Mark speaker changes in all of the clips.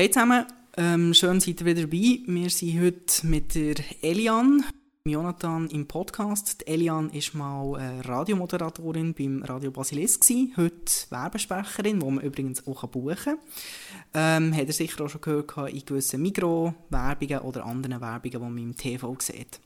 Speaker 1: Hey zusammen, ähm, schön seid ihr wieder dabei. Wir sind heute mit der Elian, Jonathan im Podcast. Die Elian war mal äh, Radiomoderatorin beim Radio Basilisk, heute Werbesprecherin, die man übrigens auch buchen kann. Ähm, hat er sicher auch schon gehört in gewissen Mikro-Werbungen oder anderen Werbungen, die man im TV sieht.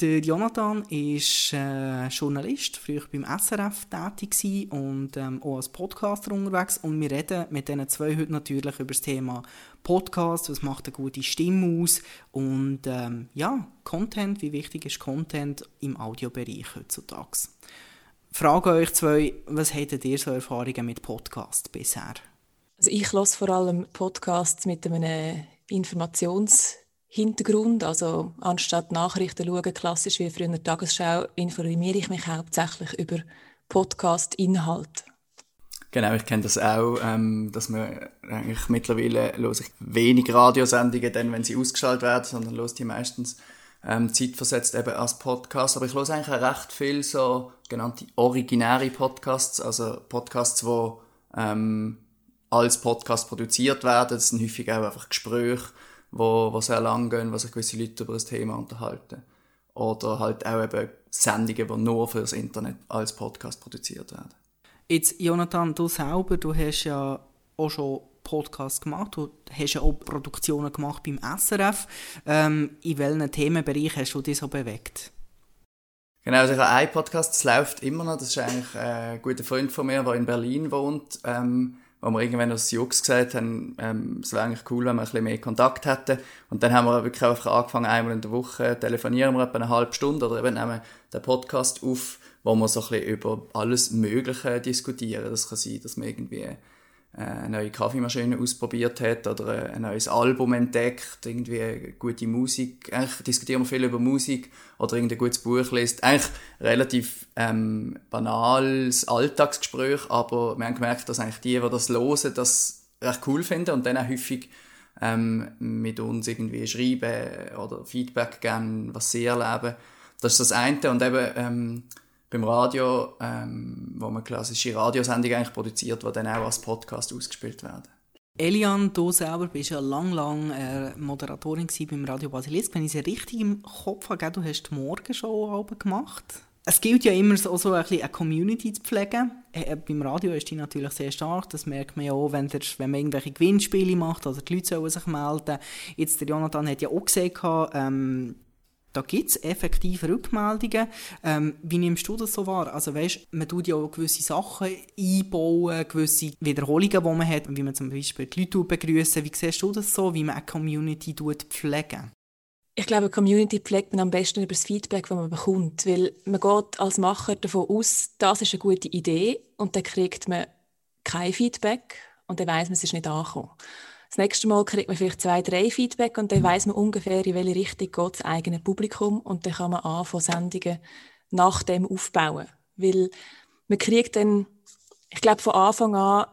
Speaker 1: Der Jonathan ist äh, Journalist, früher beim SRF tätig und ähm, auch als Podcaster unterwegs. Und wir reden mit diesen zwei heute natürlich über das Thema Podcast, was macht eine gute Stimme aus und ähm, ja, Content, wie wichtig ist Content im Audiobereich heutzutage. Frage euch zwei, was hättet ihr so Erfahrungen mit Podcast bisher?
Speaker 2: Also ich lasse vor allem Podcasts mit einem Informations- Hintergrund. Also anstatt Nachrichten schauen, klassisch wie früher in der Tagesschau, informiere ich mich hauptsächlich über Podcast-Inhalt.
Speaker 3: Genau, ich kenne das auch, ähm, dass man eigentlich mittlerweile los ich wenig Radiosendungen, dann, wenn sie ausgestrahlt werden, sondern los die meistens ähm, zeitversetzt eben als Podcast. Aber ich höre eigentlich auch recht viel so genannte originäre Podcasts, also Podcasts, die ähm, als Podcast produziert werden. Das sind häufig auch einfach Gespräche wo, wo sehr lang gehen, wo sich gewisse Leute über das Thema unterhalten. Oder halt auch eben Sendungen, die nur für das Internet als Podcast produziert werden.
Speaker 1: Jetzt, Jonathan, du selber, du hast ja auch schon Podcasts gemacht, du hast ja auch Produktionen gemacht beim SRF. Ähm, in welchen Themenbereich hast du dich so bewegt?
Speaker 3: Genau, also ich habe einen Podcast, das läuft immer noch, das ist eigentlich ein guter Freund von mir, der in Berlin wohnt. Ähm, wo wir irgendwann als Jux gesagt haben, ähm, es wäre eigentlich cool, wenn wir ein bisschen mehr Kontakt hätten. Und dann haben wir wirklich einfach angefangen, einmal in der Woche telefonieren wir etwa eine halbe Stunde oder eben nehmen den Podcast auf, wo wir so ein bisschen über alles Mögliche diskutieren. Das kann sein, dass wir irgendwie eine neue Kaffeemaschine ausprobiert hat oder ein neues Album entdeckt, irgendwie gute Musik. Eigentlich diskutieren wir viel über Musik oder irgendein gutes Buch liest. Eigentlich relativ ähm, banales Alltagsgespräch, aber wir haben gemerkt, dass eigentlich die, die das hören, das recht cool finden und dann auch häufig ähm, mit uns irgendwie schreiben oder Feedback geben, was sie erleben. Das ist das eine und eben ähm, beim Radio, ähm, wo man klassische Radiosendungen eigentlich produziert, die dann auch als Podcast ausgespielt werden.
Speaker 1: Elian, du selber bist ja lang, lang äh, Moderatorin beim Radio Basilisk. Wenn ich es richtig im Kopf habe, du hast die Morgenshow gemacht. Es gilt ja immer so, so ein bisschen eine Community zu pflegen. Äh, beim Radio ist die natürlich sehr stark. Das merkt man ja auch, wenn, der, wenn man irgendwelche Gewinnspiele macht. Also die Leute sollen sich melden. Jetzt der Jonathan hat ja auch gesagt, ähm, da gibt es effektiv Rückmeldungen. Ähm, wie nimmst du das so wahr? Also weißt, man tut ja auch gewisse Sachen einbauen, gewisse Wiederholungen, die man hat, wie man zum Beispiel die Leute begrüßen. Wie siehst du das so, wie man eine Community pflegen?
Speaker 2: Ich glaube, eine Community pflegt man am besten über das Feedback, das man bekommt. Weil man geht als Macher davon aus, das ist eine gute Idee und dann kriegt man kein Feedback und dann weiß man, es ist nicht angekommen. Das nächste Mal kriegt man vielleicht zwei, drei Feedback und dann weiß man ungefähr, in welche Richtung geht das eigene Publikum und dann kann man anfangen, Sendungen nach dem aufbauen. Weil man kriegt dann, ich glaube, von Anfang an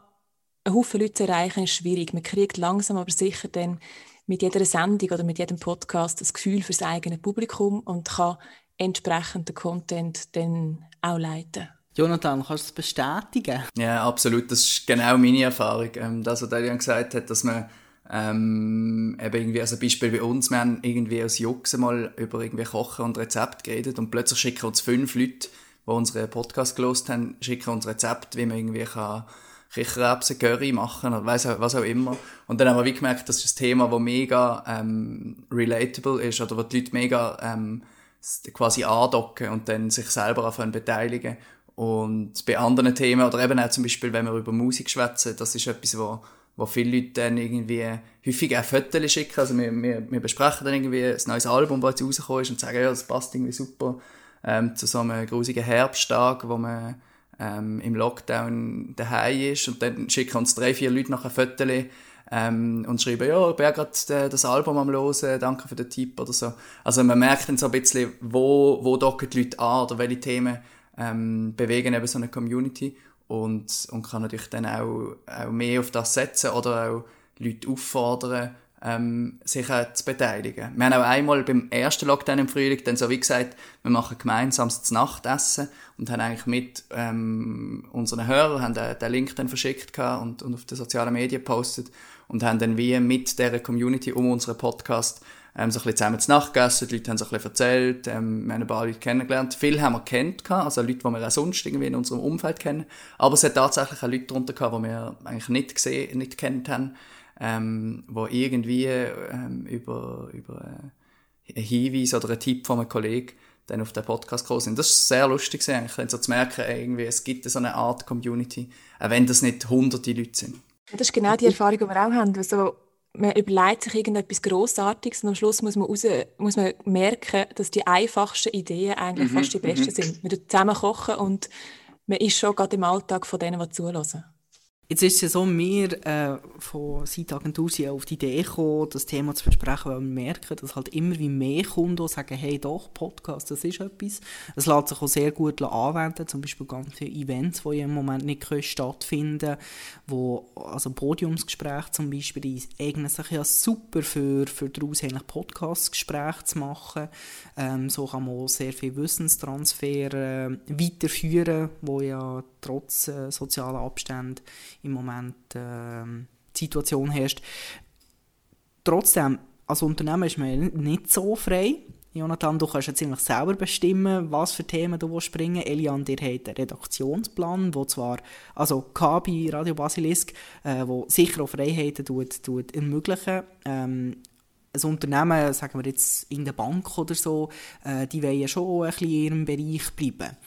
Speaker 2: einen Haufen Leute zu erreichen, ist schwierig. Man kriegt langsam aber sicher dann mit jeder Sendung oder mit jedem Podcast das Gefühl für das eigene Publikum und kann entsprechend den Content dann auch leiten.
Speaker 1: Jonathan, kannst du das bestätigen?
Speaker 3: Ja, absolut. Das ist genau meine Erfahrung. Ähm, das, was Delian gesagt hat, dass man ähm, eben irgendwie, also Beispiel bei uns, wir haben irgendwie als Jux mal über irgendwie Kochen und Rezept geredet und plötzlich schicken uns fünf Leute, die unseren Podcast gelost haben, schicken uns Rezept, wie man irgendwie kann Kichererbsen, Curry machen oder weiss, was auch immer. Und dann haben wir wie gemerkt, das ist ein Thema, das mega ähm, relatable ist oder wo die Leute mega ähm, quasi andocken und dann sich selber davon beteiligen. Und bei anderen Themen, oder eben auch zum Beispiel, wenn wir über Musik schwätzen, das ist etwas, wo, wo viele Leute dann irgendwie häufig auch Fotos schicken. Also wir, wir, wir besprechen dann irgendwie ein neues Album, das jetzt rausgekommen ist und sagen, ja, das passt irgendwie super ähm, zu so einem grusigen Herbsttag, wo man ähm, im Lockdown daheim ist und dann schicken uns drei, vier Leute nach ein Foto ähm, und schreiben, ja, ich bin gerade das Album am Hören, danke für den Tipp oder so. Also man merkt dann so ein bisschen, wo, wo docken die Leute an oder welche Themen ähm, bewegen eben so eine Community und, und kann natürlich dann auch, auch mehr auf das setzen oder auch Leute auffordern, ähm, sich auch zu beteiligen. Wir haben auch einmal beim ersten Lockdown im Frühling dann so wie gesagt, wir machen gemeinsames Nachtessen und haben eigentlich mit ähm, unseren Hörern haben den, den Link dann verschickt und, und auf den sozialen Medien gepostet und haben dann wie mit der Community um unseren Podcast ähm, so ein bisschen zusammen zu Nacht gegessen, die Leute haben so ein bisschen erzählt, ähm, wir haben ein paar Leute kennengelernt. Viele haben wir kennt, also Leute, die wir auch sonst irgendwie in unserem Umfeld kennen. Aber es hat tatsächlich auch Leute darunter gehabt, die wir eigentlich nicht gesehen, nicht kennt haben, ähm, die irgendwie ähm, über, über einen Hinweis oder einen Tipp von einem Kollegen dann auf den Podcast gekommen sind. Das ist sehr lustig eigentlich, so zu merken, irgendwie, es gibt so eine Art Community, auch wenn das nicht hunderte Leute sind.
Speaker 2: Das ist genau die Erfahrung, die wir auch haben. Also, man überlegt sich irgendetwas Grossartiges und am Schluss muss man, raus, muss man merken, dass die einfachsten Ideen eigentlich mhm, fast die besten mhm. sind. Man zusammen kochen und man ist schon gerade im Alltag von denen, die zulassen.
Speaker 1: Jetzt ist es ja so, wir äh, von Seitagentur sind auf die Idee gekommen, das Thema zu besprechen, weil wir merken, dass halt immer wie mehr Kunden sagen, hey doch, Podcast, das ist etwas. Es lässt sich auch sehr gut anwenden, zum Beispiel ganze Events, die im Moment nicht können stattfinden wo also Podiumsgespräche zum Beispiel, die eignen sich ja super für, für daraus eigentlich Podcastgespräche zu machen. Ähm, so kann man auch sehr viel Wissenstransfer äh, weiterführen, wo ja trotz äh, sozialer Abstände im Moment äh, die Situation herrscht. Trotzdem, als Unternehmen ist man nicht so frei. Jonathan, du kannst ja ziemlich selber bestimmen, was für Themen du springen willst. Elian, dir hat einen Redaktionsplan, wo zwar, also KB Radio Basilisk, äh, wo sicher auch Freiheiten tut, tut ermöglichen. Ähm, ein Unternehmen, sagen wir jetzt in der Bank oder so, äh, die wollen ja schon ein bisschen in ihrem Bereich bleiben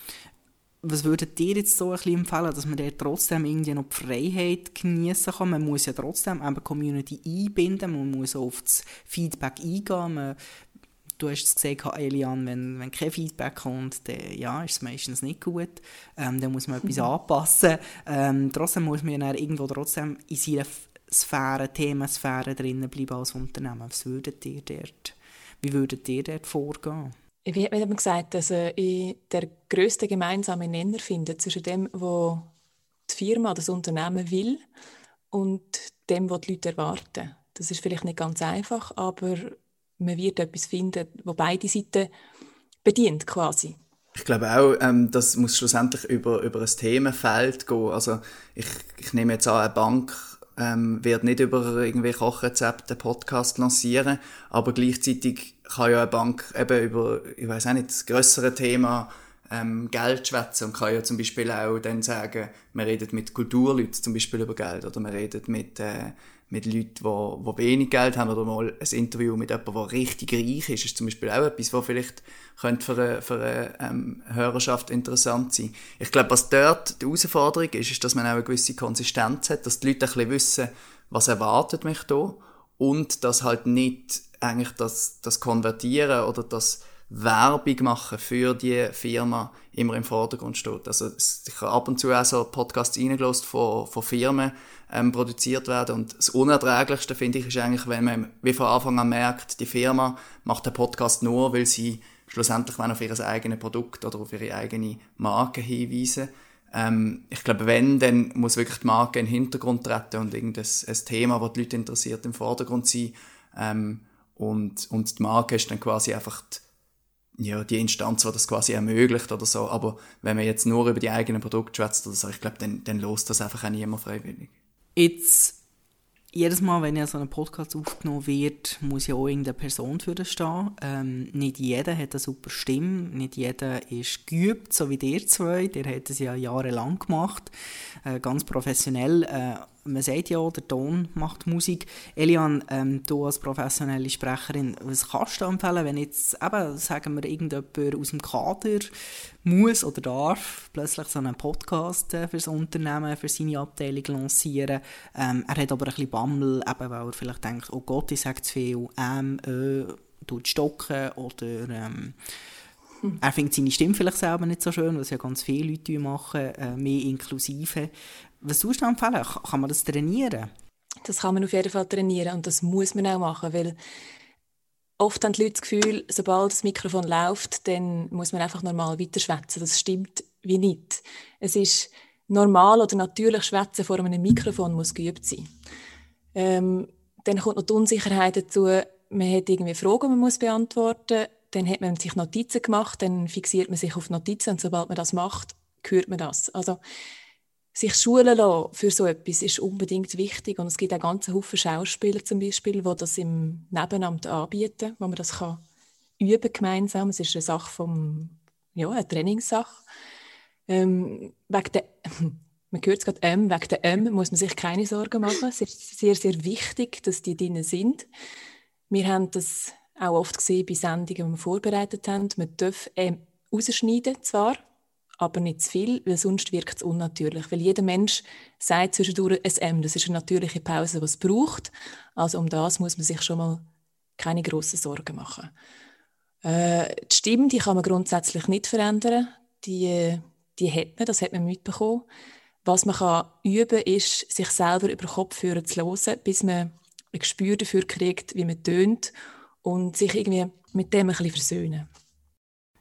Speaker 1: was würdet ihr jetzt so ein bisschen empfehlen, dass man da trotzdem irgendwie noch die Freiheit genießen kann? Man muss ja trotzdem eben die Community einbinden, man muss auf das Feedback eingehen. Man, du hast es gesagt, Elian, wenn, wenn kein Feedback kommt, dann ja, ist es meistens nicht gut. Ähm, dann muss man etwas mhm. anpassen. Ähm, trotzdem muss man ja irgendwo trotzdem in seiner Sphäre, Themensphäre drinnen bleiben als Unternehmen. Was würdet ihr dort, wie würdet ihr dort vorgehen?
Speaker 2: Wie hat man gesagt, dass ich der größte gemeinsame Nenner finde zwischen dem, was die Firma, das Unternehmen will und dem, was die Leute erwarten. Das ist vielleicht nicht ganz einfach, aber man wird etwas finden, wo beide Seiten bedient quasi.
Speaker 3: Ich glaube auch, ähm, das muss schlussendlich über, über ein Themenfeld gehen. Also ich, ich nehme jetzt an, eine Bank ähm, wird nicht über irgendwie Kochrezepte Podcast lancieren, aber gleichzeitig kann ja eine Bank eben über, ich weiß auch nicht, das grössere Thema ähm, Geld schwätzen und kann ja zum Beispiel auch dann sagen, man redet mit Kulturleuten zum Beispiel über Geld oder man redet mit, äh, mit Leuten, die, die wenig Geld haben oder mal ein Interview mit jemandem, der richtig reich ist, ist zum Beispiel auch etwas, was vielleicht könnte für eine, für eine ähm, Hörerschaft interessant sein. Ich glaube, was dort die Herausforderung ist, ist, dass man auch eine gewisse Konsistenz hat, dass die Leute ein bisschen wissen, was erwartet mich da und dass halt nicht eigentlich das, das Konvertieren oder das Werbung machen für die Firma immer im Vordergrund steht. Also ich habe ab und zu auch so Podcasts reingelost von, von Firmen ähm, produziert werden und das Unerträglichste finde ich ist eigentlich, wenn man wie von Anfang an merkt, die Firma macht den Podcast nur, weil sie schlussendlich auf ihr eigenes Produkt oder auf ihre eigene Marke hinweisen. Ähm, ich glaube, wenn, dann muss wirklich die Marke in den Hintergrund treten und irgendein ein Thema, das die Leute interessiert, im Vordergrund sein. Ähm, und, und die Marke ist dann quasi einfach die, ja, die Instanz, die das quasi ermöglicht oder so. Aber wenn man jetzt nur über die eigenen Produkte schwätzt oder so, ich glaube, dann, dann lost das einfach auch niemand freiwillig.
Speaker 1: Jetzt jedes Mal, wenn ja so ein Podcast aufgenommen wird, muss ja auch irgendeine Person für das stehen. Ähm, nicht jeder hat eine super Stimme, nicht jeder ist geübt, so wie der zwei. Der hat es ja jahrelang gemacht, äh, ganz professionell. Äh, man sagt ja, der Ton macht Musik. Elian, ähm, du als professionelle Sprecherin, was kannst du empfehlen, wenn jetzt eben, sagen wir, irgendjemand aus dem Kader muss oder darf plötzlich so einen Podcast äh, für das Unternehmen, für seine Abteilung lancieren. Ähm, er hat aber ein bisschen Bammel, eben weil er vielleicht denkt, oh Gott, ich sage zu viel, ähm, äh, tut stocken oder ähm, hm. er findet seine Stimme vielleicht selber nicht so schön, was ja ganz viele Leute machen, äh, mehr inklusive. Was würdest du empfehlen? Kann man das trainieren?
Speaker 2: Das kann man auf jeden Fall trainieren und das muss man auch machen, weil oft haben die Leute das Gefühl, sobald das Mikrofon läuft, dann muss man einfach normal weiterschwätzen. Das stimmt wie nicht. Es ist normal oder natürlich Schwätzen vor einem Mikrofon muss geübt sein. Ähm, dann kommt noch die Unsicherheit dazu, man hat irgendwie Fragen, die man muss beantworten muss. Dann hat man sich Notizen gemacht, dann fixiert man sich auf Notizen und sobald man das macht, hört man das. Also sich schulen lassen für so etwas ist unbedingt wichtig. Und es gibt auch ganz Haufen Schauspieler zum Beispiel, die das im Nebenamt anbieten, wo man das kann üben gemeinsam. Es ist eine Sache vom, ja, eine Trainingssache. Ähm, wegen der, man hört es gerade, ähm, wegen der M muss man sich keine Sorgen machen. Es ist sehr, sehr wichtig, dass die drinnen sind. Wir haben das auch oft gesehen bei Sendungen, die wir vorbereitet haben. Man darf ähm, rausschneiden zwar, aber nicht zu viel, weil sonst wirkt es unnatürlich. Weil jeder Mensch sagt zwischendurch ein M. Das ist eine natürliche Pause, die es braucht. Also um das muss man sich schon mal keine grossen Sorgen machen. Äh, die Stimme, die kann man grundsätzlich nicht verändern. Die, die hat man, das hat man mitbekommen. Was man kann üben kann, ist, sich selber über Kopfhörer zu hören, bis man ein Gespür dafür kriegt, wie man tönt und sich irgendwie mit dem ein bisschen versöhnen.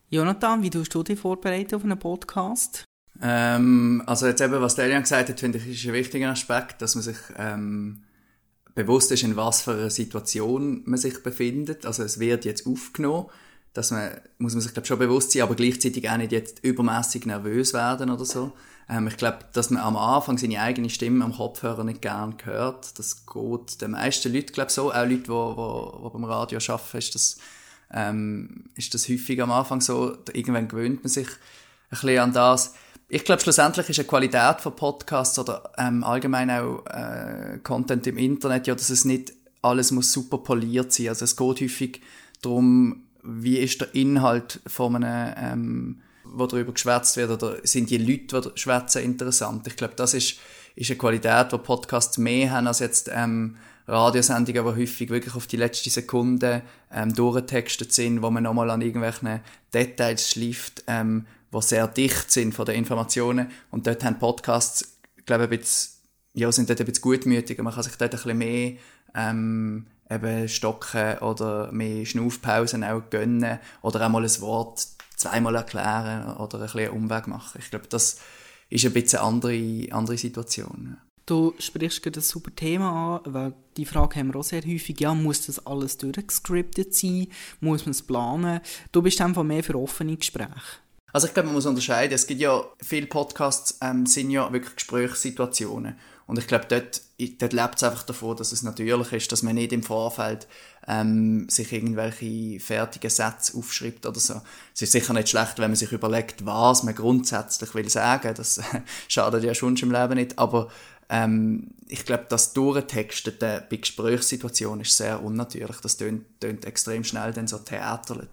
Speaker 1: Jonathan, wie tust du dich vorbereiten auf einen Podcast?
Speaker 3: Ähm, also jetzt eben, was Delian gesagt hat, finde ich, ist ein wichtiger Aspekt, dass man sich ähm, bewusst ist, in was für einer Situation man sich befindet. Also es wird jetzt aufgenommen, dass man, muss man sich glaube schon bewusst sein, aber gleichzeitig auch nicht jetzt übermäßig nervös werden oder so. Ähm, ich glaube, dass man am Anfang seine eigene Stimme am Kopfhörer nicht gern hört, das geht den meisten Leuten glaube so, auch Leute, die, die, die beim Radio arbeiten, ist das ähm, ist das häufig am Anfang so. Irgendwann gewöhnt man sich ein bisschen an das. Ich glaube, schlussendlich ist eine Qualität von Podcasts oder ähm, allgemein auch äh, Content im Internet ja, dass es nicht alles muss super poliert sein. Also es geht häufig darum, wie ist der Inhalt von einem, ähm, wo darüber geschwätzt wird, oder sind die Leute, die schwätzen, interessant. Ich glaube, das ist, ist eine Qualität, die Podcasts mehr haben als jetzt ähm, Radiosendungen, die häufig wirklich auf die letzte Sekunde ähm, durchtextet sind, wo man nochmal an irgendwelchen Details schleift, ähm, die sehr dicht sind von den Informationen. Und dort haben Podcasts, glaube ich, ein bisschen, ja, sind dort ein bisschen gutmütiger. Man kann sich dort ein bisschen mehr ähm, eben stocken oder mehr Schnaufpausen auch gönnen oder auch mal ein Wort zweimal erklären oder ein bisschen einen Umweg machen. Ich glaube, das ist ein bisschen eine andere, andere Situation.
Speaker 1: Du sprichst gerade ein super Thema an, weil die Frage haben wir auch sehr häufig, ja, muss das alles durchgescriptet sein? Muss man es planen? Du bist einfach mehr für offene Gespräche.
Speaker 3: Also ich glaube, man muss unterscheiden. Es gibt ja, viele Podcasts ähm, sind ja wirklich Gesprächssituationen. Und ich glaube, dort, dort lebt es einfach davon, dass es natürlich ist, dass man nicht im Vorfeld ähm, sich irgendwelche fertigen Sätze aufschreibt oder so. Es ist sicher nicht schlecht, wenn man sich überlegt, was man grundsätzlich will sagen. Das schadet ja schon im Leben nicht. Aber ähm, ich glaube, das Durchtexten bei Gesprächssituationen ist sehr unnatürlich. Das tönt, tönt extrem schnell dann so theaterlich.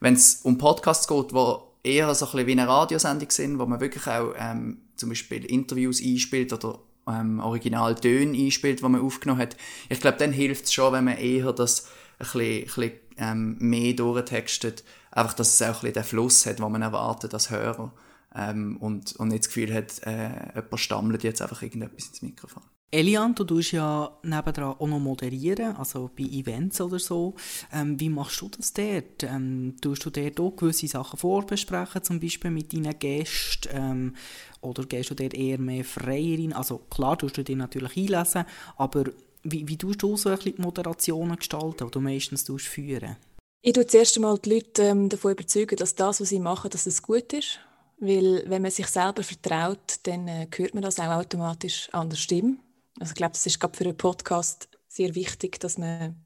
Speaker 3: Wenn es um Podcasts geht, wo eher so ein bisschen wie eine Radiosendung sind, wo man wirklich auch ähm, zum Beispiel Interviews einspielt oder ähm, Originaltöne einspielt, die man aufgenommen hat. Ich glaube, dann hilft es schon, wenn man eher das ein bisschen, ein bisschen ähm, mehr durchtextet. Einfach, dass es auch ein bisschen den Fluss hat, den man erwartet als Hörer ähm, und, und nicht das Gefühl hat, äh, jemand stammelt jetzt einfach irgendetwas ins Mikrofon.
Speaker 1: Elian, du tust ja nebendran auch noch moderieren, also bei Events oder so. Ähm, wie machst du das dort? Ähm, tust du dort auch gewisse Sachen vorbesprechen, zum Beispiel mit deinen Gästen? Ähm, oder gehst du dort eher mehr frei rein? Also klar, tust du dich natürlich einlesen, aber wie, wie tust du so ein die Moderationen gestalten, die du meistens führen?
Speaker 2: Ich tue zuerst einmal die Leute ähm, davon überzeugen, dass das, was sie machen, dass es gut ist weil wenn man sich selber vertraut, dann äh, hört man das auch automatisch an der Stimme. Also ich glaube, das ist gerade für einen Podcast sehr wichtig, dass man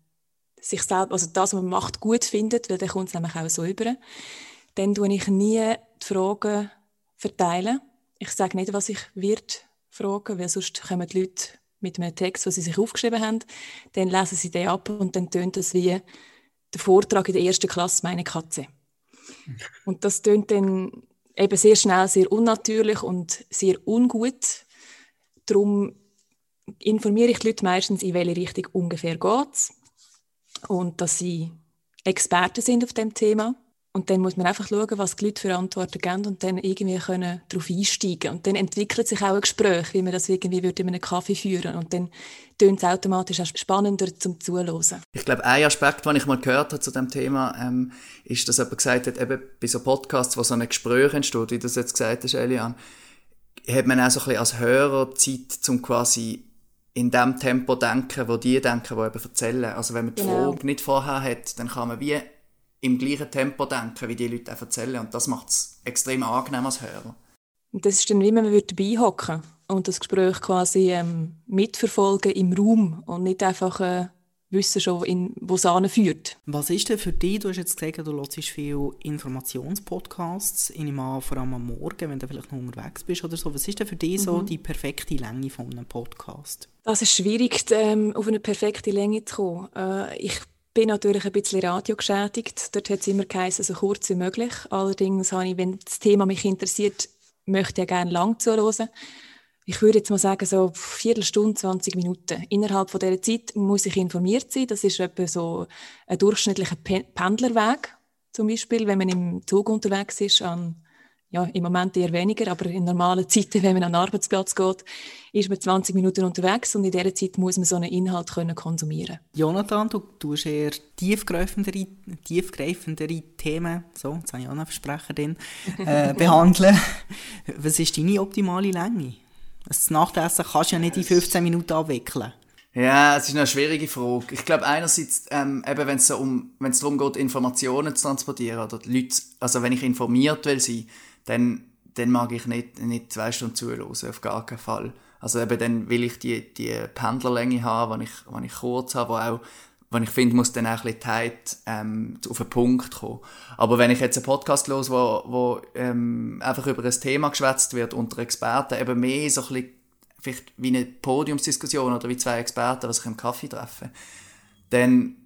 Speaker 2: sich selber, also das, was man macht, gut findet, weil dann kommt es nämlich auch so über. Dann tue ich nie die Fragen verteilen. Ich sage nicht, was ich wird fragen, weil sonst kommen die Leute mit einem Text, den sie sich aufgeschrieben haben, dann lesen sie den ab und dann tönt das wie der Vortrag in der ersten Klasse «Meine Katze». Und das tönt dann eben sehr schnell sehr unnatürlich und sehr ungut. Darum informiere ich die Leute meistens, in welche Richtung ungefähr geht und dass sie Experten sind auf dem Thema. Und dann muss man einfach schauen, was die Leute für Antworten geben und dann irgendwie können darauf einsteigen. Und dann entwickelt sich auch ein Gespräch, wie man das irgendwie würde in einem Kaffee führen Und dann tönt es automatisch auch spannender zum Zuhören.
Speaker 3: Ich glaube, ein Aspekt, den ich mal gehört habe zu dem Thema, ähm, ist, dass jemand gesagt hat, eben bei so Podcasts, wo so ein Gespräch entsteht, wie du das jetzt gesagt hast, Elian, hat man auch so ein bisschen als Hörer Zeit, um quasi in dem Tempo denken, wo die denken, die eben erzählen. Also wenn man die genau. Frage nicht vorher hat, dann kann man wie im gleichen Tempo denken, wie die Leute erzählen. Und das macht es extrem angenehm als Hörer.
Speaker 2: Und das ist dann wie, wenn man dabei hocken und das Gespräch quasi ähm, mitverfolgen im Raum und nicht einfach äh, wissen schon, in, wo es führt.
Speaker 1: Was ist denn für dich, du hast jetzt gesagt, du hörst viel Informationspodcasts, ich nehme vor allem am Morgen, wenn du vielleicht noch unterwegs bist oder so. Was ist denn für dich mhm. so die perfekte Länge von einem Podcast?
Speaker 2: Das ist schwierig, ähm, auf eine perfekte Länge zu kommen. Äh, ich bin natürlich ein bisschen radiogeschädigt. Dort hat es immer geheißen, so kurz wie möglich. Allerdings habe ich, wenn das Thema mich interessiert, möchte ich gerne lang zuhören ich würde jetzt mal sagen, so Viertelstunde, 20 Minuten. Innerhalb von dieser Zeit muss ich informiert sein. Das ist etwa so ein durchschnittlicher Pendlerweg. Zum Beispiel, wenn man im Zug unterwegs ist, an, ja, im Moment eher weniger, aber in normalen Zeiten, wenn man an den Arbeitsplatz geht, ist man 20 Minuten unterwegs und in dieser Zeit muss man so einen Inhalt können konsumieren
Speaker 1: Jonathan, du tust eher tiefgreifendere, tiefgreifendere Themen, so, jetzt habe ich auch noch Versprecherin, äh, behandeln. Was ist deine optimale Länge? Das Nachtessen kannst du ja nicht in 15 Minuten abwickeln.
Speaker 3: Ja, es ist eine schwierige Frage. Ich glaube, einerseits, ähm, eben, wenn es so um, wenn es darum geht, Informationen zu transportieren oder Leute, also wenn ich informiert will sein, dann, dann mag ich nicht, nicht zwei Stunden zuhören, auf gar keinen Fall. Also eben, dann will ich die, die Pendlerlänge haben, wenn ich, wenn ich kurz habe, wo auch wenn ich finde, muss dann auch ein bisschen Zeit ähm, auf den Punkt kommen. Aber wenn ich jetzt einen Podcast los, wo, wo ähm, einfach über ein Thema geschwätzt wird unter Experten, eben mehr so ein bisschen, vielleicht wie eine Podiumsdiskussion oder wie zwei Experten, die sich im Kaffee treffen, dann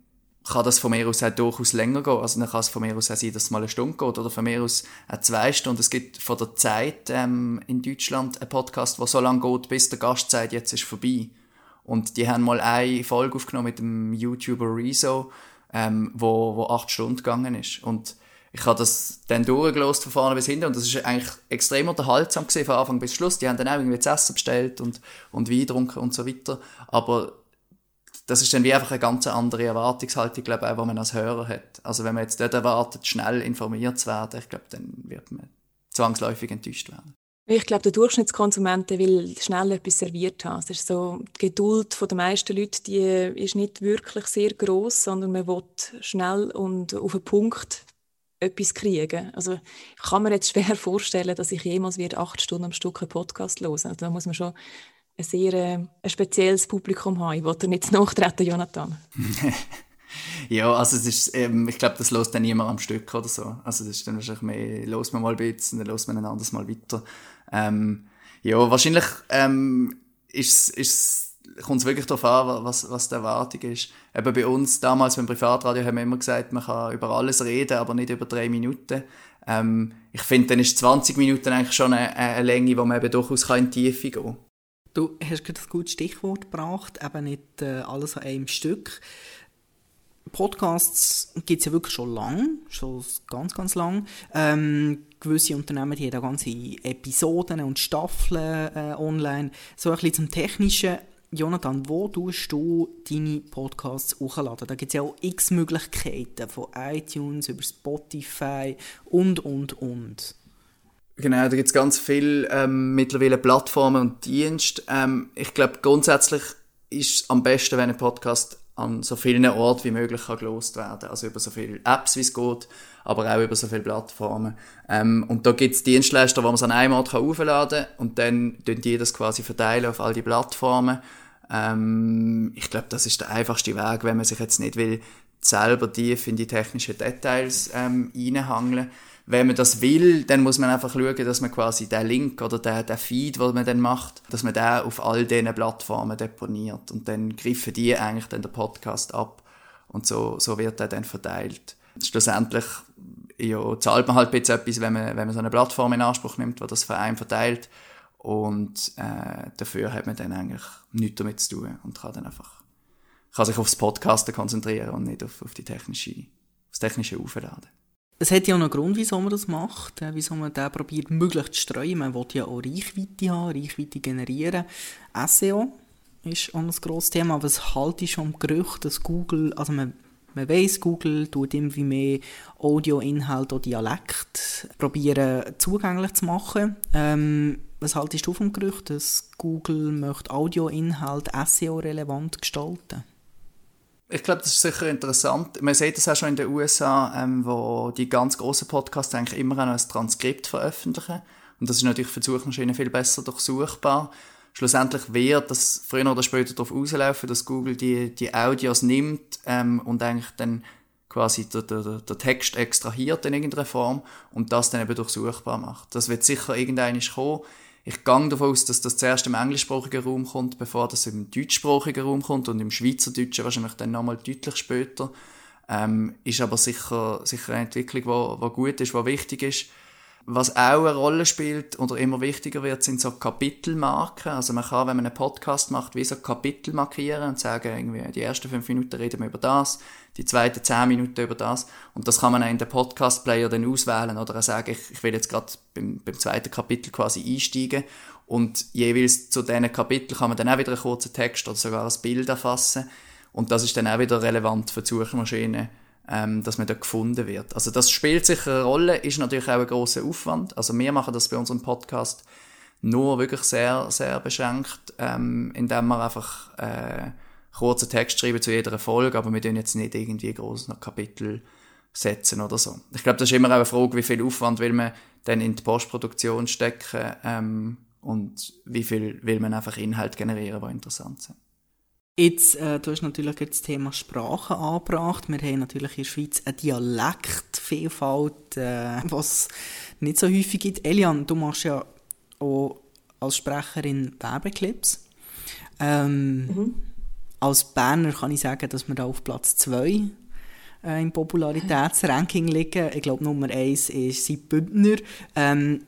Speaker 3: kann das von mir aus auch durchaus länger gehen. Also dann kann es von mir aus auch sein, dass es mal eine Stunde geht oder von mir aus auch zwei Stunden. Es gibt von der Zeit ähm, in Deutschland einen Podcast, der so lange geht, bis der Gast sagt, jetzt ist vorbei. Und die haben mal eine Folge aufgenommen mit dem YouTuber Rezo, ähm, wo, wo acht Stunden gegangen ist. Und ich habe das dann durchgelost von vorne bis hinten und das ist eigentlich extrem unterhaltsam gesehen von Anfang bis Schluss. Die haben dann auch irgendwie das Essen bestellt und, und Wein getrunken und so weiter. Aber das ist dann wie einfach eine ganz andere Erwartungshaltung, glaube ich, auch, die man als Hörer hat. Also wenn man jetzt dort erwartet, schnell informiert zu werden, ich glaube, dann wird man zwangsläufig enttäuscht werden.
Speaker 2: Ich glaube, der Durchschnittskonsument will schnell etwas serviert haben. Es ist so, die Geduld der meisten Leute die ist nicht wirklich sehr groß, sondern man will schnell und auf einen Punkt etwas kriegen. Also ich kann mir jetzt schwer vorstellen, dass ich jemals wird acht Stunden am Stück einen Podcast hören. Also da muss man schon ein sehr äh, ein spezielles Publikum haben. Ich wollte nicht nachtreten, Jonathan.
Speaker 3: ja, also es ist, ähm, ich glaube, das lässt dann niemand am Stück oder so. Also das ist dann wahrscheinlich mehr, los man mal ein bisschen, dann los man ein anderes Mal weiter. Ähm, ja, wahrscheinlich ähm, kommt es wirklich darauf an, was, was die Erwartung ist. Eben bei uns damals beim Privatradio haben wir immer gesagt, man kann über alles reden, aber nicht über drei Minuten. Ähm, ich finde, dann ist 20 Minuten eigentlich schon eine, eine Länge, wo man eben durchaus in die Tiefe gehen kann.
Speaker 1: Du hast gerade ein gutes Stichwort gebracht, eben nicht äh, alles an einem Stück. Podcasts gibt es ja wirklich schon lang, schon ganz, ganz lang. Ähm, gewisse Unternehmen haben ganze Episoden und Staffeln äh, online. So ein bisschen zum Technischen. Jonathan, wo tust du deine Podcasts hochladen? Da gibt es ja auch x Möglichkeiten, von iTunes über Spotify und, und, und.
Speaker 3: Genau, da gibt es ganz viele ähm, mittlerweile Plattformen und Dienste. Ähm, ich glaube, grundsätzlich ist es am besten, wenn ein Podcast an so vielen Orten wie möglich kann gelost werden. Also über so viele Apps, wie es geht, aber auch über so viele Plattformen. Ähm, und da gibt es Dienstleister, wo man es an einem Ort aufladen kann und dann tun die das quasi verteilen auf all die Plattformen. Ähm, ich glaube, das ist der einfachste Weg, wenn man sich jetzt nicht will, selber tief in die technischen Details ähm, reinhangeln wenn man das will, dann muss man einfach schauen, dass man quasi den Link oder den, den Feed, den man dann macht, dass man den auf all diesen Plattformen deponiert. Und dann griffen die eigentlich dann den Podcast ab. Und so, so wird er dann verteilt. Schlussendlich ja, zahlt man halt bisschen etwas, wenn man, wenn man so eine Plattform in Anspruch nimmt, die das für einen verteilt. Und äh, dafür hat man dann eigentlich nichts damit zu tun und kann dann einfach kann sich aufs Podcasten konzentrieren und nicht auf, auf die technische, aufs technische Aufladen.
Speaker 1: Es hat ja auch einen Grund, wieso man das macht, äh, wieso man da probiert, möglichst zu streuen. Man will ja auch Reichweite haben, Reichweite generieren. SEO ist auch ein grosses Thema, aber es halte schon am Gerücht, dass Google, also man, man weiss, Google tut irgendwie mehr Audioinhalt oder Dialekt probieren zugänglich zu machen. Ähm, was haltest du vom Gerücht, dass Google möchte Audioinhalt SEO-relevant gestalten?
Speaker 3: Ich glaube, das ist sicher interessant. Man sieht das auch schon in den USA, ähm, wo die ganz großen Podcasts eigentlich immer noch ein Transkript veröffentlichen. Und das ist natürlich für die Suchmaschine viel besser durchsuchbar. schlussendlich wird das früher oder später darauf auslaufen, dass Google die, die Audios nimmt ähm, und eigentlich dann quasi der, der, der Text extrahiert in irgendeiner Form und das dann eben durchsuchbar macht. Das wird sicher irgendwann kommen. Ich gehe davon aus, dass das zuerst im englischsprachigen Raum kommt, bevor das im deutschsprachigen Raum kommt und im Schweizerdeutschen wahrscheinlich dann nochmal deutlich später. Ähm, ist aber sicher, sicher eine Entwicklung, die gut ist, die wichtig ist. Was auch eine Rolle spielt oder immer wichtiger wird, sind so Kapitelmarken. Also man kann, wenn man einen Podcast macht, wie so Kapitel markieren und sagen, irgendwie, die ersten fünf Minuten reden wir über das, die zweiten zehn Minuten über das. Und das kann man auch in den Podcast-Player dann auswählen oder sagen, ich, ich will jetzt gerade beim, beim zweiten Kapitel quasi einsteigen. Und jeweils zu diesen Kapiteln kann man dann auch wieder einen kurzen Text oder sogar ein Bild erfassen. Und das ist dann auch wieder relevant für die Suchmaschine ähm, dass man da gefunden wird. Also das spielt sicher eine Rolle, ist natürlich auch ein großer Aufwand. Also wir machen das bei unserem Podcast nur wirklich sehr, sehr beschränkt, ähm, indem wir einfach äh, kurzen Text schreiben zu jeder Folge, aber wir tun jetzt nicht irgendwie groß noch Kapitel setzen oder so. Ich glaube, das ist immer auch eine Frage, wie viel Aufwand will man dann in die Postproduktion stecken ähm, und wie viel will man einfach Inhalt generieren, die interessant sind.
Speaker 1: Jetzt, äh, du hast natürlich das Thema Sprache angebracht. Wir haben natürlich in der Schweiz eine Dialektvielfalt, äh, was nicht so häufig gibt. Elian, du machst ja auch als Sprecherin Werbeclips. Ähm, mhm. Als Berner kann ich sagen, dass wir da auf Platz 2 äh, im Popularitätsranking liegen. Ich glaube, Nummer 1 ist Sid Bündner. Ähm,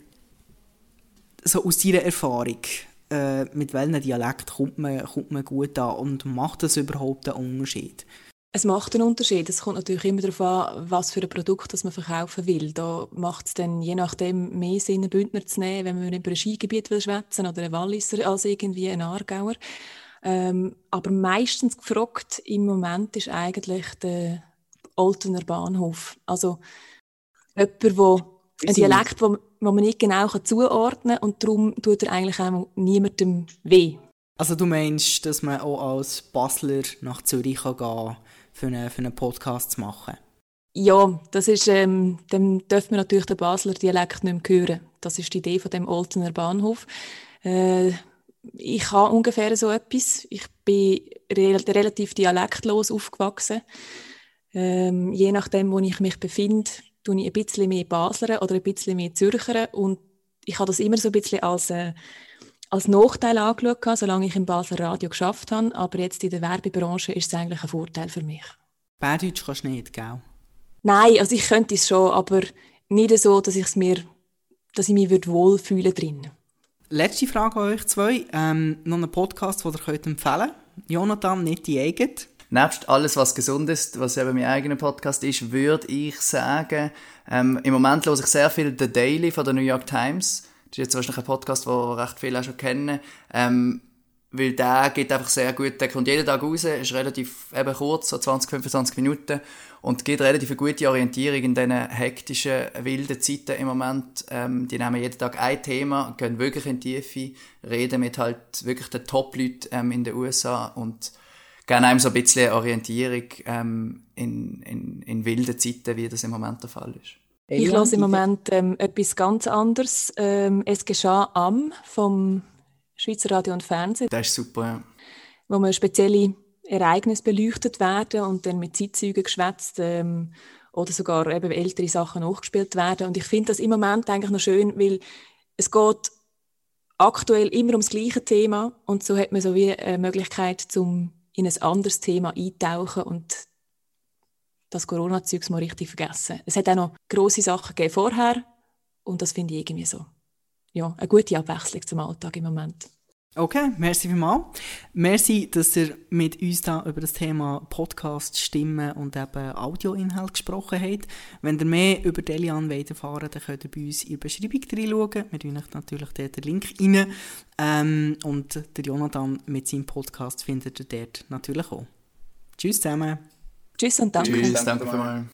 Speaker 1: so aus deiner Erfahrung, äh, mit welchem Dialekt kommt man, kommt man gut an und macht das überhaupt einen Unterschied?
Speaker 2: Es macht einen Unterschied. Es kommt natürlich immer darauf an, was für ein Produkt das man verkaufen will. Da macht es dann je nachdem mehr Sinn, einen Bündner zu nehmen, wenn man über ein Skigebiet will schwätzen oder einen Walliser als irgendwie einen Aargauer. Ähm, aber meistens gefragt im Moment ist eigentlich der Oltener Bahnhof. Also jemand, der ein Dialekt, wo, wo man nicht genau zuordnen kann und darum tut er eigentlich auch niemandem weh.
Speaker 1: Also du meinst, dass man auch als Basler nach Zürich kann gehen für einen, für einen Podcast zu machen?
Speaker 2: Ja, das ist, ähm, dann dürfen wir natürlich den Basler Dialekt nicht mehr hören. Das ist die Idee von dem Oltener Bahnhof. Äh, ich habe ungefähr so etwas. Ich bin re relativ dialektlos aufgewachsen. Ähm, je nachdem, wo ich mich befinde, tue ich ein bisschen mehr Basler oder ein bisschen mehr Zürcher und ich habe das immer so ein bisschen als, äh, als Nachteil angeschaut, solange ich im Basler Radio geschafft habe, aber jetzt in der Werbebranche ist es eigentlich ein Vorteil für mich.
Speaker 1: Bärdeutsch kannst du nicht, gell?
Speaker 2: Nein, also ich könnte es schon, aber nicht so, dass, ich's mir, dass ich mich wohlfühlen drin.
Speaker 1: Letzte Frage an euch zwei. Ähm, noch einen Podcast, den ihr könnt empfehlen könnt. Jonathan, nicht die eigene.
Speaker 3: Nebst alles, was gesund ist, was eben mein eigener Podcast ist, würde ich sagen, ähm, im Moment höre ich sehr viel The Daily von der New York Times. Das ist jetzt wahrscheinlich ein Podcast, den recht viele auch schon kennen. Ähm, weil der geht einfach sehr gut, der kommt jeden Tag raus, ist relativ eben kurz, so 20, 25 Minuten und gibt relativ eine gute Orientierung in diesen hektischen, wilden Zeiten im Moment. Ähm, die nehmen jeden Tag ein Thema, gehen wirklich in die Tiefe, reden mit halt wirklich den Top-Leuten ähm, in den USA und gerne einem so ein bisschen Orientierung ähm, in, in, in wilden Zeiten, wie das im Moment der Fall ist.
Speaker 2: Ich höre im Moment ähm, etwas ganz anderes. Ähm, es geschah am vom Schweizer Radio und Fernsehen.
Speaker 3: Das ist super, ja.
Speaker 2: Wo man spezielle Ereignisse beleuchtet werden und dann mit Zeitzeugen geschwätzt ähm, oder sogar eben ältere Sachen nachgespielt werden. Und ich finde das im Moment eigentlich noch schön, weil es geht aktuell immer ums gleiche Thema und so hat man so wie eine Möglichkeit zum in ein anderes Thema eintauchen und das Corona-Zeugs mal richtig vergessen. Es hat auch noch grosse Sachen gegeben vorher und das finde ich irgendwie so. Ja, eine gute Abwechslung zum Alltag im Moment.
Speaker 1: Okay, merci vielmals. Merci, dass ihr mit uns da über das Thema Podcast, Stimmen und eben Audioinhalt gesprochen habt. Wenn ihr mehr über Delian erfahren dann könnt ihr bei uns in die Beschreibung reinschauen. Wir tun euch natürlich dort den Link rein. Ähm, und der Jonathan mit seinem Podcast findet ihr dort natürlich auch. Tschüss zusammen.
Speaker 2: Tschüss und danke.
Speaker 3: Tschüss, danke vielmals.